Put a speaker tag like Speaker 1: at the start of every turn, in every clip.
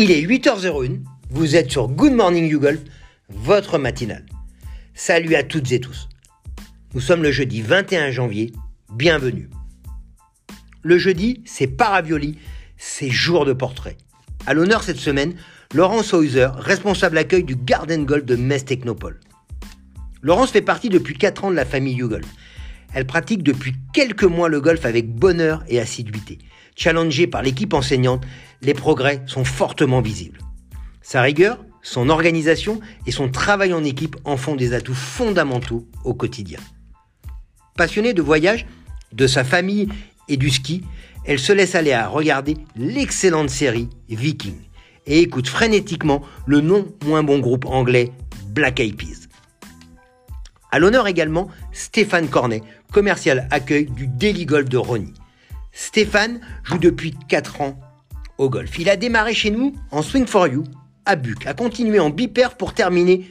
Speaker 1: Il est 8h01, vous êtes sur Good Morning YouGolf, votre matinale. Salut à toutes et tous. Nous sommes le jeudi 21 janvier, bienvenue. Le jeudi, c'est Paravioli, c'est jour de portrait. À l'honneur cette semaine, Laurence Hauser, responsable accueil du Garden Golf de Metz Technopole. Laurence fait partie depuis 4 ans de la famille YouGolf. Elle pratique depuis quelques mois le golf avec bonheur et assiduité. Challengée par l'équipe enseignante, les progrès sont fortement visibles. Sa rigueur, son organisation et son travail en équipe en font des atouts fondamentaux au quotidien. Passionnée de voyage, de sa famille et du ski, elle se laisse aller à regarder l'excellente série Viking et écoute frénétiquement le non moins bon groupe anglais Black Eyed Peas. L'honneur également Stéphane Cornet, commercial accueil du Daily Golf de Rony. Stéphane joue depuis 4 ans au golf. Il a démarré chez nous en Swing for You, à Buc, a continué en biper pour terminer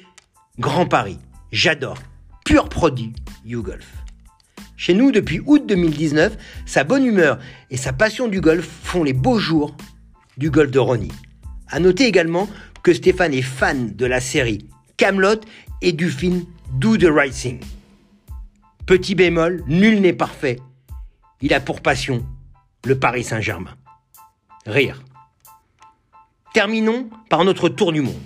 Speaker 1: Grand Paris. J'adore. Pur produit YouGolf. Chez nous, depuis août 2019, sa bonne humeur et sa passion du golf font les beaux jours du golf de Ronnie. À noter également que Stéphane est fan de la série Camelot et du film Do the Right Thing. Petit bémol, nul n'est parfait. Il a pour passion le Paris Saint-Germain. Rire. Terminons par notre tour du monde.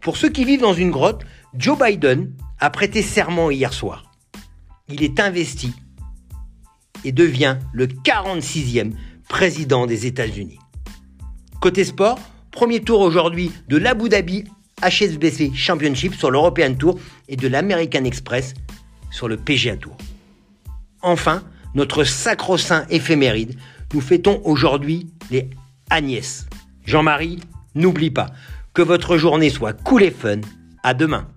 Speaker 1: Pour ceux qui vivent dans une grotte, Joe Biden a prêté serment hier soir. Il est investi et devient le 46e président des États-Unis. Côté sport, premier tour aujourd'hui de l'Abu Dhabi HSBC Championship sur l'European Tour et de l'American Express sur le PGA Tour. Enfin, notre sacro-saint éphéméride, nous fêtons aujourd'hui les Agnès. Jean-Marie, n'oublie pas que votre journée soit cool et fun. À demain.